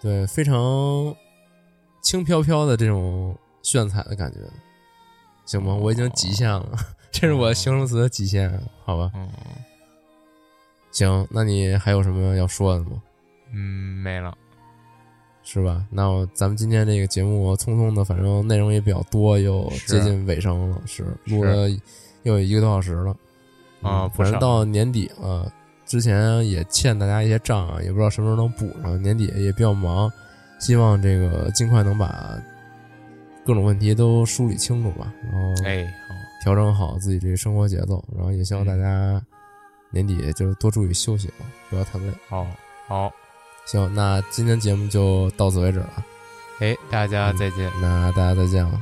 对，非常轻飘飘的这种炫彩的感觉，行吗？我已经极限了，这是我形容词的极限，好吧？嗯，行，那你还有什么要说的吗？嗯，没了。是吧？那咱们今天这个节目匆匆的，反正内容也比较多，又接近尾声了，是录了又有一个多小时了啊！反正到年底了，之前也欠大家一些账啊，也不知道什么时候能补上。年底也比较忙，希望这个尽快能把各种问题都梳理清楚吧。然后哎，好，调整好自己这个生活节奏，然后也希望大家年底就多注意休息吧，不要太累。好，好。行，那今天节目就到此为止了。哎，大家再见。那大家再见了。